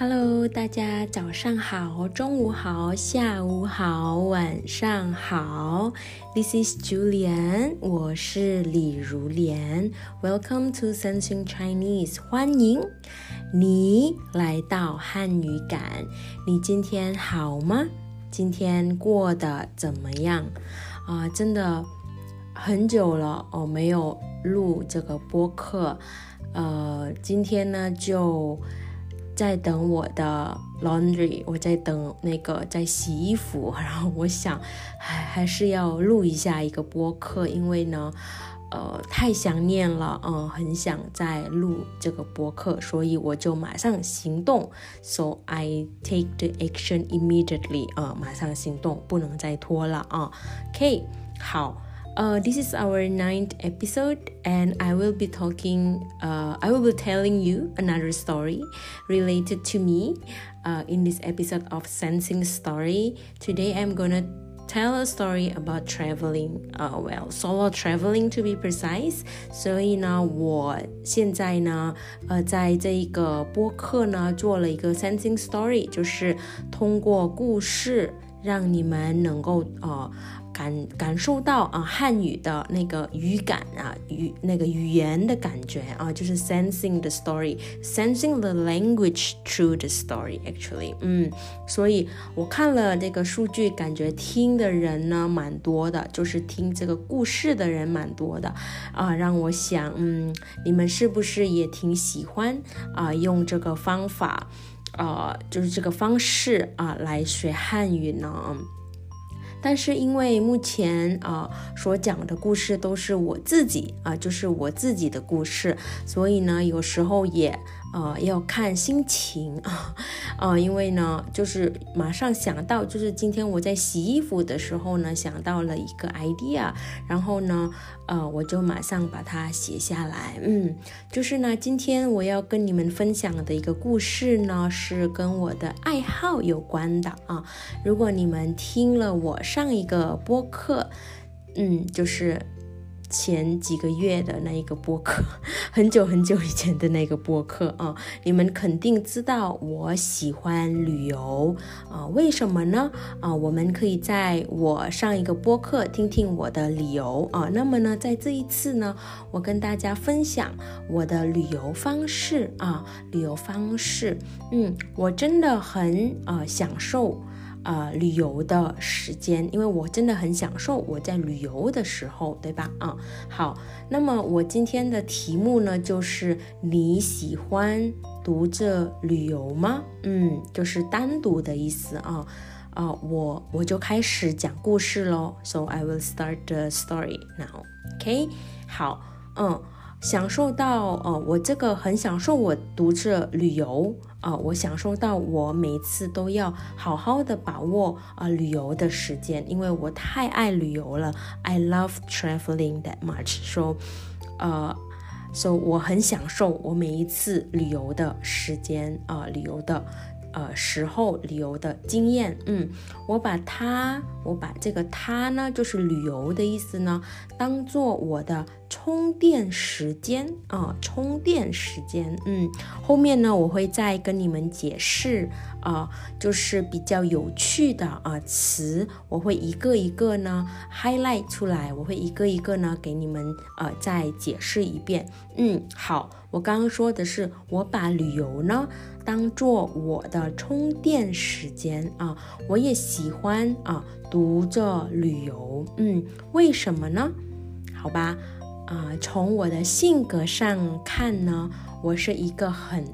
Hello，大家早上好，中午好，下午好，晚上好。This is Julian，我是李如莲。Welcome to Sensing Chinese，欢迎你来到汉语感。你今天好吗？今天过得怎么样？啊，真的很久了哦，没有录这个播客。呃，今天呢就。在等我的 laundry，我在等那个在洗衣服，然后我想，还还是要录一下一个播客，因为呢，呃，太想念了，嗯，很想再录这个播客，所以我就马上行动，so I take the action immediately，啊，马上行动，不能再拖了啊，OK，好。Uh, this is our ninth episode, and I will be talking, uh, I will be telling you another story related to me uh, in this episode of Sensing Story. Today, I'm gonna tell a story about traveling, uh, well, solo traveling to be precise. 所以呢，我现在呢，呃，在这一个播客呢，做了一个 Sensing Story，就是通过故事让你们能够呃。 感感受到啊汉语的那个语感啊语那个语言的感觉啊，就是 sensing the story，sensing the language through the story actually，嗯，所以我看了这个数据，感觉听的人呢蛮多的，就是听这个故事的人蛮多的啊，让我想，嗯，你们是不是也挺喜欢啊用这个方法，呃，就是这个方式啊来学汉语呢？但是因为目前啊所讲的故事都是我自己啊，就是我自己的故事，所以呢，有时候也。呃，要看心情啊，啊，因为呢，就是马上想到，就是今天我在洗衣服的时候呢，想到了一个 idea，然后呢，呃，我就马上把它写下来。嗯，就是呢，今天我要跟你们分享的一个故事呢，是跟我的爱好有关的啊。如果你们听了我上一个播客，嗯，就是。前几个月的那一个播客，很久很久以前的那个播客啊，你们肯定知道我喜欢旅游啊，为什么呢？啊，我们可以在我上一个播客听听我的理由啊。那么呢，在这一次呢，我跟大家分享我的旅游方式啊，旅游方式，嗯，我真的很啊享受。啊，旅游的时间，因为我真的很享受我在旅游的时候，对吧？啊，好，那么我今天的题目呢，就是你喜欢独自旅游吗？嗯，就是单独的意思啊。啊，我我就开始讲故事喽。So I will start the story now. OK，好，嗯。享受到，呃，我这个很享受我独自旅游，啊，我享受到我每次都要好好的把握啊旅游的时间，因为我太爱旅游了，I love traveling that much。so，呃，so 我很享受我每一次旅游的时间，啊，旅游的。呃，时候旅游的经验，嗯，我把它，我把这个它呢，就是旅游的意思呢，当做我的充电时间啊，充电时间，嗯，后面呢，我会再跟你们解释啊，就是比较有趣的啊词，我会一个一个呢 highlight 出来，我会一个一个呢给你们呃再解释一遍，嗯，好，我刚刚说的是我把旅游呢。当做我的充电时间啊，我也喜欢啊，读着旅游，嗯，为什么呢？好吧，啊，从我的性格上看呢，我是一个很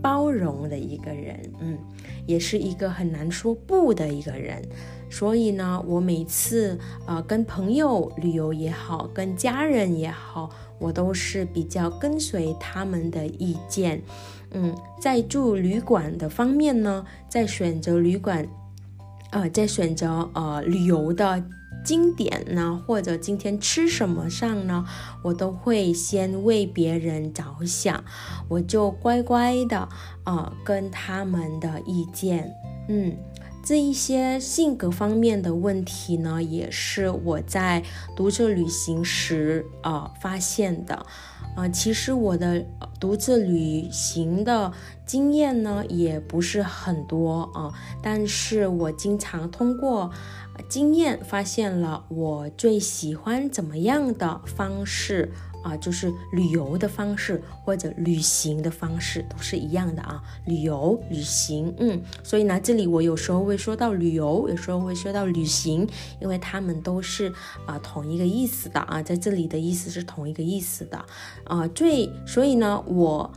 包容的一个人，嗯，也是一个很难说不的一个人。所以呢，我每次呃跟朋友旅游也好，跟家人也好，我都是比较跟随他们的意见。嗯，在住旅馆的方面呢，在选择旅馆，呃，在选择呃旅游的经典呢，或者今天吃什么上呢，我都会先为别人着想，我就乖乖的啊跟他们的意见，嗯。这一些性格方面的问题呢，也是我在独自旅行时呃发现的。啊，其实我的独自旅行的经验呢，也不是很多啊，但是我经常通过经验发现了我最喜欢怎么样的方式。啊，就是旅游的方式或者旅行的方式都是一样的啊，旅游、旅行，嗯，所以呢，这里我有时候会说到旅游，有时候会说到旅行，因为他们都是啊同一个意思的啊，在这里的意思是同一个意思的啊，最所以呢，我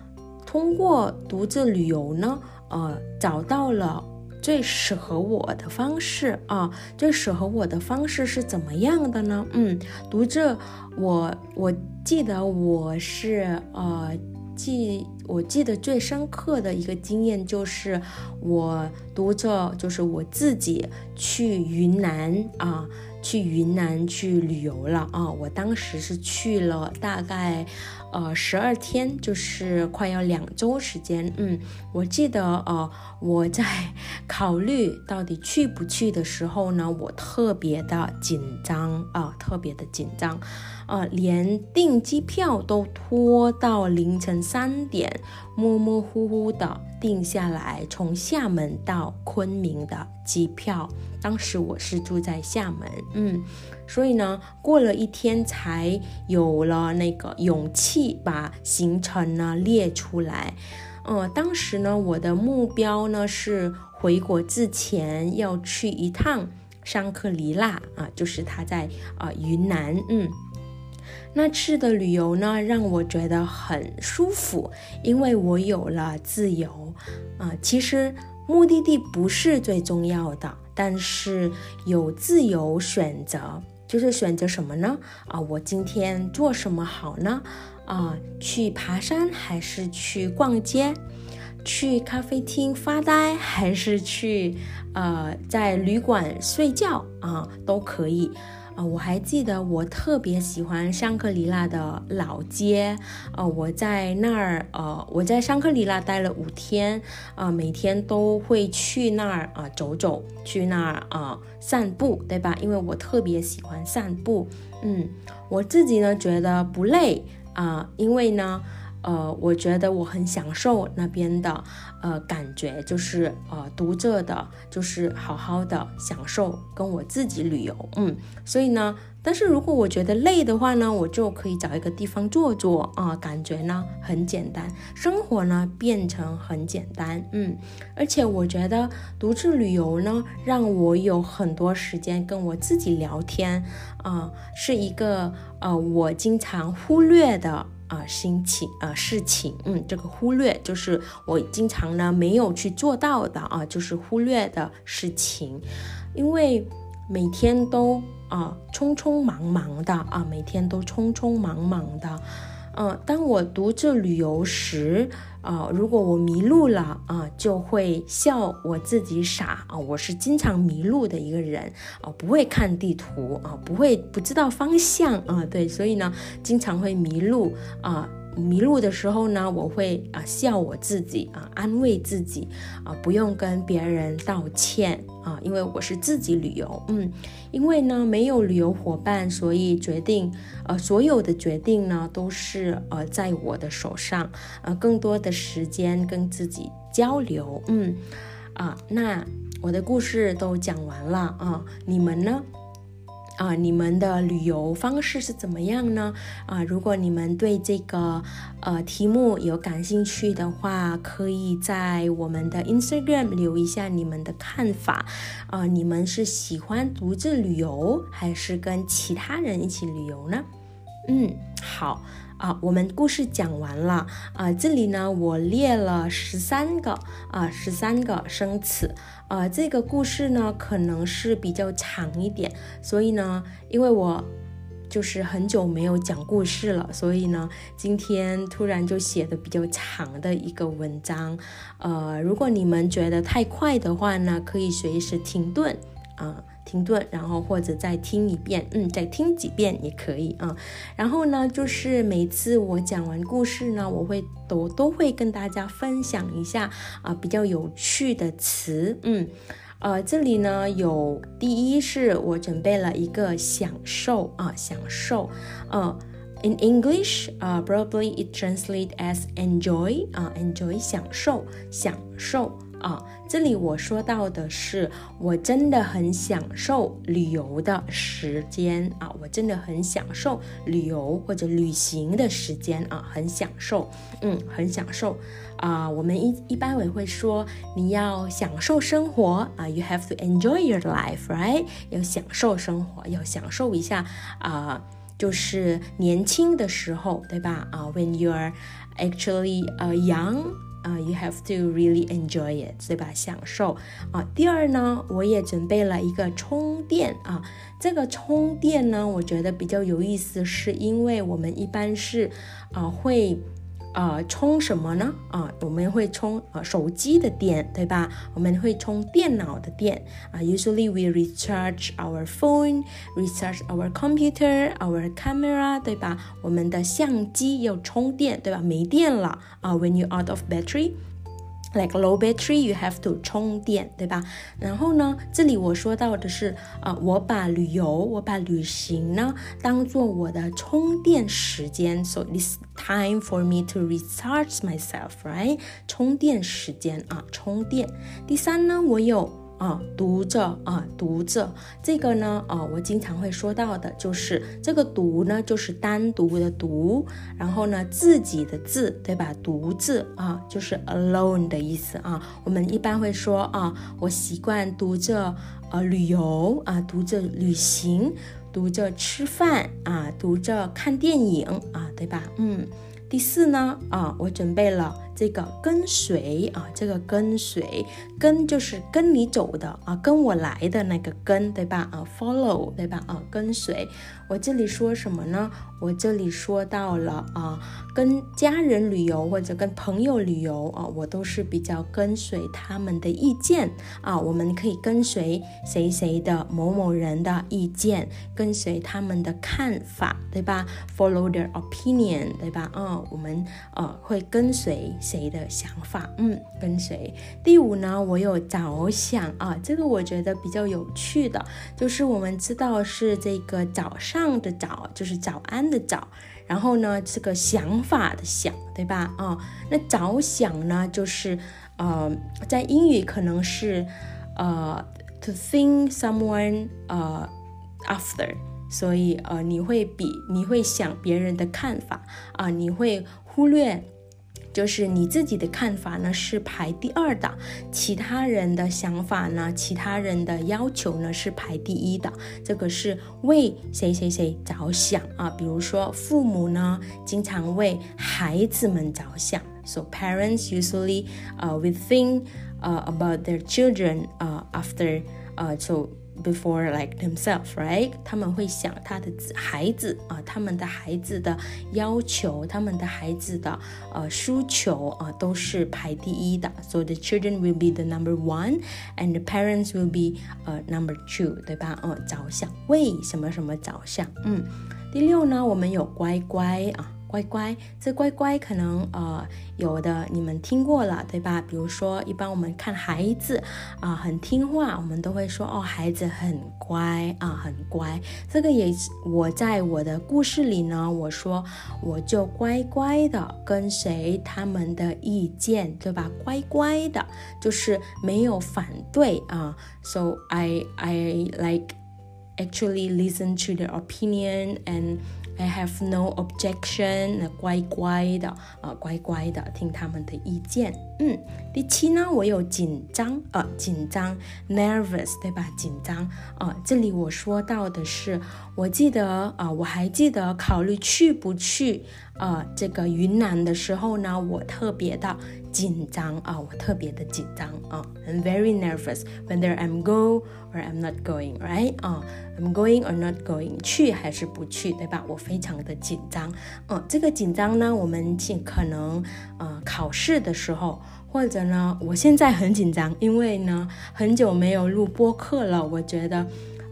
通过独自旅游呢，呃，找到了。最适合我的方式啊，最适合我的方式是怎么样的呢？嗯，读着我我记得我是呃记我记得最深刻的一个经验就是我读着就是我自己去云南啊。去云南去旅游了啊！我当时是去了大概，呃，十二天，就是快要两周时间。嗯，我记得，呃，我在 考虑到底去不去的时候呢，我特别的紧张啊，特别的紧张，啊，连订机票都拖到凌晨三点，模模糊糊的订下来，从厦门到昆明的机票。当时我是住在厦门，嗯，所以呢，过了一天才有了那个勇气把行程呢列出来。呃，当时呢，我的目标呢是回国之前要去一趟香格里拉啊，就是他在啊云南，嗯，那次的旅游呢让我觉得很舒服，因为我有了自由啊。其实目的地不是最重要的。但是有自由选择，就是选择什么呢？啊，我今天做什么好呢？啊，去爬山还是去逛街？去咖啡厅发呆还是去呃在旅馆睡觉啊？都可以。啊，我还记得我特别喜欢香格里拉的老街，呃，我在那儿，呃，我在香格里拉待了五天，啊，每天都会去那儿啊走走，去那儿啊散步，对吧？因为我特别喜欢散步，嗯，我自己呢觉得不累啊，因为呢。呃，我觉得我很享受那边的呃感觉，就是呃读着的，就是好好的享受跟我自己旅游，嗯，所以呢，但是如果我觉得累的话呢，我就可以找一个地方坐坐啊，感觉呢很简单，生活呢变成很简单，嗯，而且我觉得独自旅游呢，让我有很多时间跟我自己聊天啊，是一个呃我经常忽略的。啊，心情啊，事情，嗯，这个忽略就是我经常呢没有去做到的啊，就是忽略的事情，因为每天都啊匆匆忙忙的啊，每天都匆匆忙忙的。嗯，当我独自旅游时，啊，如果我迷路了啊，就会笑我自己傻啊。我是经常迷路的一个人啊，不会看地图啊，不会不知道方向啊，对，所以呢，经常会迷路啊。迷路的时候呢，我会啊笑我自己啊，安慰自己。啊，不用跟别人道歉啊，因为我是自己旅游，嗯，因为呢没有旅游伙伴，所以决定呃所有的决定呢都是呃在我的手上，呃更多的时间跟自己交流，嗯。啊，那我的故事都讲完了啊，你们呢？啊，你们的旅游方式是怎么样呢？啊，如果你们对这个呃题目有感兴趣的话，可以在我们的 Instagram 留一下你们的看法。啊，你们是喜欢独自旅游，还是跟其他人一起旅游呢？嗯，好。啊，我们故事讲完了啊，这里呢我列了十三个啊，十三个生词啊，这个故事呢可能是比较长一点，所以呢，因为我就是很久没有讲故事了，所以呢，今天突然就写的比较长的一个文章，呃，如果你们觉得太快的话呢，可以随时停顿啊。停顿，然后或者再听一遍，嗯，再听几遍也可以啊。然后呢，就是每次我讲完故事呢，我会都都会跟大家分享一下啊比较有趣的词，嗯呃，这里呢有第一是我准备了一个享受啊，享受，呃。In English, uh, probably it translates as enjoy 啊，enjoy 享受，享受啊。这里我说到的是，我真的很享受旅游的时间啊，我真的很享受旅游或者旅行的时间啊，很享受，嗯，很享受啊。我们一一般也会说，你要享受生活啊，You have to enjoy your life, right？要享受生活，要享受一下啊。就是年轻的时候，对吧？啊，when you're actually a young，啊，you have to really enjoy it，对吧？享受啊。第二呢，我也准备了一个充电啊。这个充电呢，我觉得比较有意思，是因为我们一般是啊会。啊，充什么呢？啊，我们会充啊手机的电，对吧？我们会充电脑的电啊。Usually we recharge our phone, recharge our computer, our camera，对吧？我们的相机要充电，对吧？没电了啊，when you out of battery。Like low battery you have to 充电，对吧？然后呢，这里我说到的是啊，我把旅游，我把旅行呢当做我的充电时间，so this time for me to recharge myself，right？充电时间啊，充电。第三呢，我有。啊，读着啊，读着这个呢，啊，我经常会说到的，就是这个读呢，就是单独的读，然后呢，自己的字，对吧？独字啊，就是 alone 的意思啊。我们一般会说啊，我习惯读着呃旅游啊，读着旅行，读着吃饭啊，读着看电影啊，对吧？嗯。第四呢，啊，我准备了这个跟随啊，这个跟随跟就是跟你走的啊，跟我来的那个跟，对吧？啊，follow，对吧？啊，跟随。我这里说什么呢？我这里说到了啊，跟家人旅游或者跟朋友旅游啊，我都是比较跟随他们的意见啊。我们可以跟随谁谁的某某人的意见，跟随他们的看法，对吧？Follow their opinion，对吧？啊，我们呃会跟随谁的想法？嗯，跟谁。第五呢，我有着想啊，这个我觉得比较有趣的，就是我们知道是这个早上。的早就是早安的早，然后呢，这个想法的想，对吧？啊，那着想呢，就是呃，在英语可能是呃，to think someone 呃 after，所以呃，你会比你会想别人的看法啊，你会忽略。就是你自己的看法呢是排第二的，其他人的想法呢，其他人的要求呢是排第一的。这个是为谁谁谁着想啊？比如说父母呢，经常为孩子们着想，so parents usually uh we think uh about their children uh after uh so Before like themselves, right？他们会想他的孩子啊，他们的孩子的要求，他们的孩子的呃需求啊，都是排第一的。So the children will be the number one, and the parents will be 呃 number two，对吧？嗯，着想为什么什么着想？嗯，第六呢，我们有乖乖啊。乖乖，这乖乖可能呃有的你们听过了，对吧？比如说，一般我们看孩子啊很听话，我们都会说哦孩子很乖啊很乖。这个也我在我的故事里呢，我说我就乖乖的跟随他们的意见，对吧？乖乖的，就是没有反对啊。So I I like actually listen to their opinion and I have no objection，那乖乖的啊，乖乖的听他们的意见。嗯，第七呢，我有紧张啊，紧张，nervous，对吧？紧张啊，这里我说到的是，我记得啊，我还记得考虑去不去啊，这个云南的时候呢，我特别的紧张啊，我特别的紧张啊，I'm very nervous whether I'm go or I'm not going，right？啊，I'm going or not going，去还是不去，对吧？我非常的紧张。嗯，这个紧张呢，我们尽可能呃考试的时候。或者呢，我现在很紧张，因为呢很久没有录播课了。我觉得，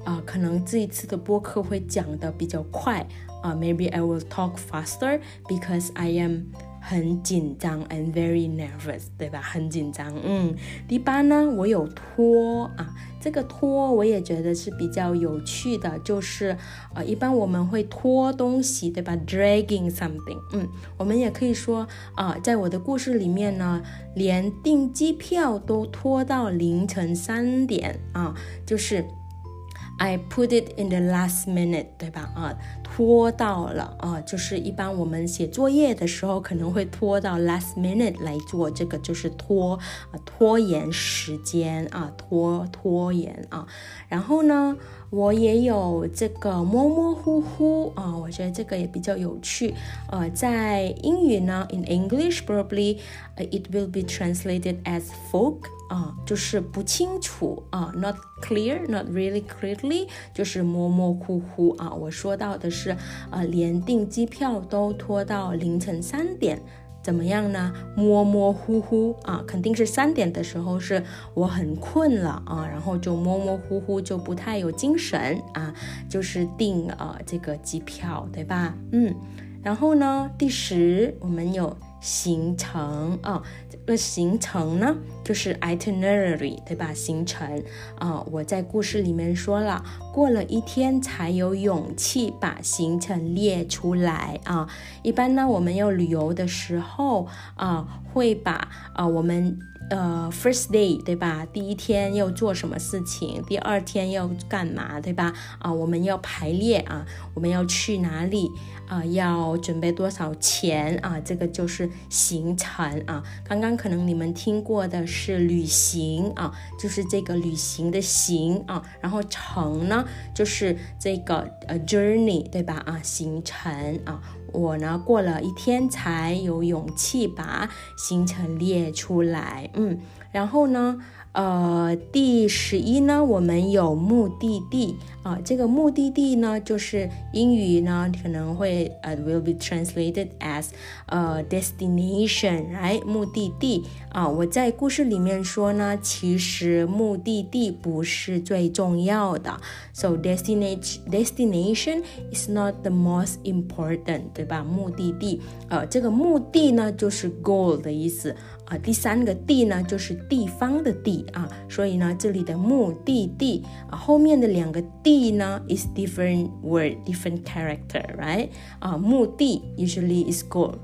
啊，可能这一次的播客会讲的比较快啊。Maybe I will talk faster because I am 很紧张，I'm very nervous，对吧？很紧张。嗯，第八呢，我有拖啊，这个拖我也觉得是比较有趣的，就是呃，一般我们会拖东西，对吧？Dragging something。嗯，我们也可以说啊，在我的故事里面呢，连订机票都拖到凌晨三点啊，就是。I put it in the last minute，对吧？啊，拖到了啊，就是一般我们写作业的时候可能会拖到 last minute 来做，这个就是拖啊，拖延时间啊，拖拖延啊。然后呢，我也有这个模模糊糊啊，我觉得这个也比较有趣。呃，在英语呢，in English probably it will be translated as fog。啊，就是不清楚啊，not clear，not really clearly，就是模模糊糊啊。我说到的是，是呃，连订机票都拖到凌晨三点，怎么样呢？模模糊糊啊，肯定是三点的时候是我很困了啊，然后就模模糊糊就不太有精神啊，就是订呃这个机票，对吧？嗯，然后呢，第十我们有。行程啊，这个行程呢，就是 itinerary，对吧？行程啊，我在故事里面说了，过了一天才有勇气把行程列出来啊。一般呢，我们要旅游的时候啊，会把啊我们。呃，first day 对吧？第一天要做什么事情？第二天要干嘛？对吧？啊，我们要排列啊，我们要去哪里啊？要准备多少钱啊？这个就是行程啊。刚刚可能你们听过的是旅行啊，就是这个旅行的行啊，然后程呢，就是这个呃 journey 对吧？啊，行程啊。我呢，过了一天才有勇气把行程列出来，嗯，然后呢。呃，第十一呢，我们有目的地啊，这个目的地呢，就是英语呢可能会呃 will be translated as 呃 destination，right？目的地啊，我在故事里面说呢，其实目的地不是最重要的，so destination destination is not the most important，对吧？目的地，呃，这个目的呢就是 goal 的意思。啊，第三个地呢，就是地方的地啊，所以呢，这里的目的地啊，后面的两个地呢，is different word, different character, right？啊，目的 usually is goal.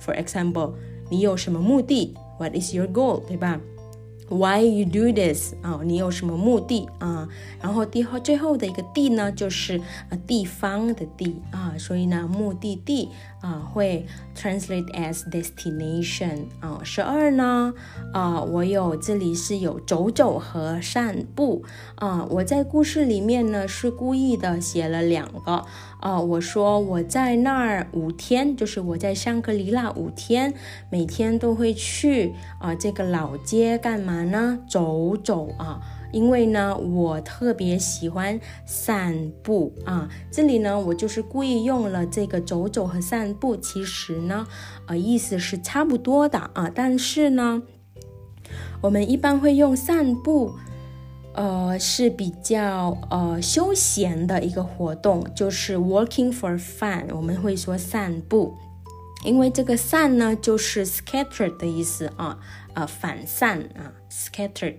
For example，你有什么目的？What is your goal？对吧？Why you do this 啊？你有什么目的啊？然后第后最后的一个地呢，就是呃地方的地啊，所以呢目的地啊会 translate as destination 啊。十二呢啊，我有这里是有走走和散步啊。我在故事里面呢是故意的写了两个。啊，我说我在那儿五天，就是我在香格里拉五天，每天都会去啊这个老街干嘛呢？走走啊，因为呢我特别喜欢散步啊。这里呢我就是故意用了这个走走和散步，其实呢呃意思是差不多的啊，但是呢我们一般会用散步。呃，是比较呃休闲的一个活动，就是 walking for fun，我们会说散步，因为这个散呢就是 scattered 的意思啊，呃反散啊，scattered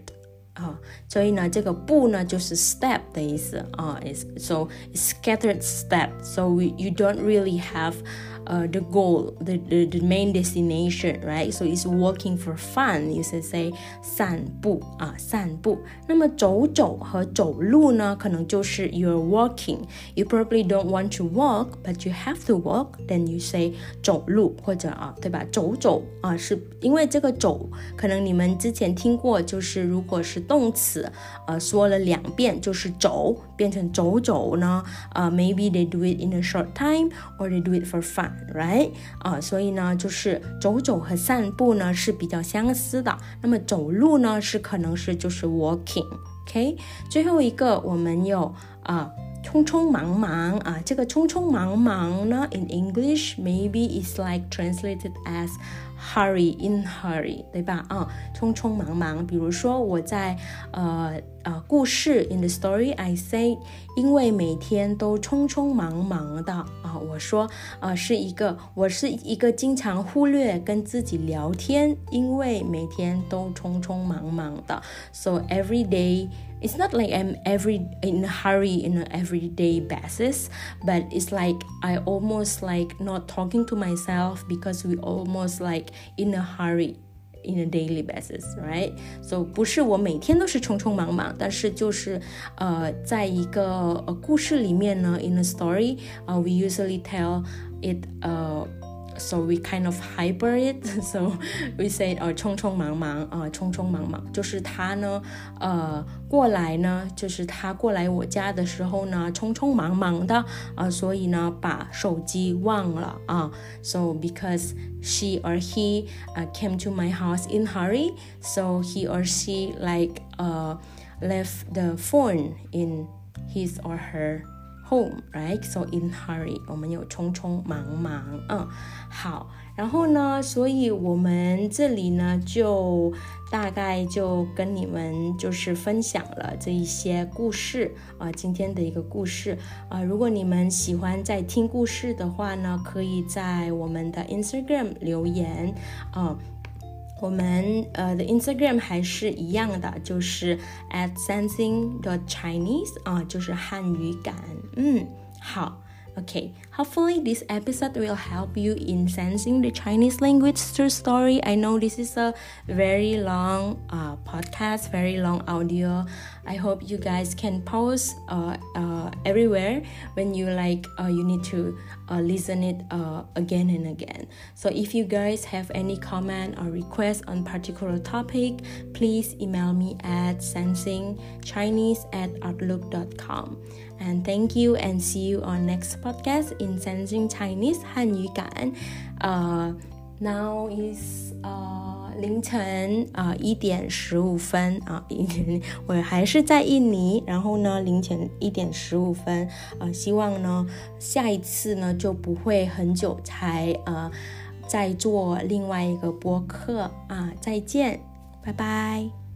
啊，所以呢这个步呢就是 step 的意思啊，is so scattered step，so we you don't really have uh, the goal, the, the, the main destination, right? So it's walking for fun. You should say 散步啊，散步。那么走走和走路呢，可能就是 you're walking. You probably don't want to walk, but you have to walk. Then you say 走路或者啊，对吧？走走啊，是因为这个走，可能你们之前听过，就是如果是动词，呃，说了两遍就是走，变成走走呢，呃，maybe they do it in a short time or they do it for fun. Right 啊，所以呢，就是走走和散步呢是比较相似的。那么走路呢是可能是就是 walking，OK。最后一个我们有啊匆匆忙忙啊，这个匆匆忙忙呢，in English maybe is like translated as hurry in hurry，对吧？啊，匆匆忙忙。比如说我在呃呃故事 in the story I say，因为每天都匆匆忙忙的啊，我说呃是一个我是一个经常忽略跟自己聊天，因为每天都匆匆忙忙的。So every day. it's not like I'm every in a hurry in an everyday basis, but it's like I almost like not talking to myself because we almost like in a hurry in a daily basis, right? So 不是我每天都是匆匆忙忙，但是就是呃，在一个呃故事里面呢，in a story, uh, we usually tell it uh so we kind of hyper it so we say 呃匆匆忙忙啊匆匆忙忙就是他呢呃过来呢就是他过来我家的时候呢匆匆忙忙的啊所以呢把手机忘了啊 so because she or he uh, came to my house in hurry so he or she like uh left the phone in his or her home, right? So in hurry，我们有匆匆忙忙，嗯，好，然后呢，所以我们这里呢，就大概就跟你们就是分享了这一些故事啊，今天的一个故事啊，如果你们喜欢在听故事的话呢，可以在我们的 Instagram 留言啊。我们呃的 Instagram 还是一样的，就是 at sensing the Chinese 啊，就是汉语感。嗯，好。，OK hopefully this episode will help you in sensing the Chinese language through story. I know this is a very long uh, podcast, very long audio. I hope you guys can pause uh, uh, everywhere when you like uh, you need to uh, listen it uh, again and again. So if you guys have any comment or request on particular topic, please email me at sensingchinese at outlook.com. And thank you and see you on next podcast in 沉浸 Chinese 汉语感。呃、now is 呃、凌晨啊一、uh, 点十五分啊，一 点我还是在印尼，然后呢凌晨一点十五分啊、呃，希望呢下一次呢就不会很久才呃再做另外一个播客啊，再见，拜拜。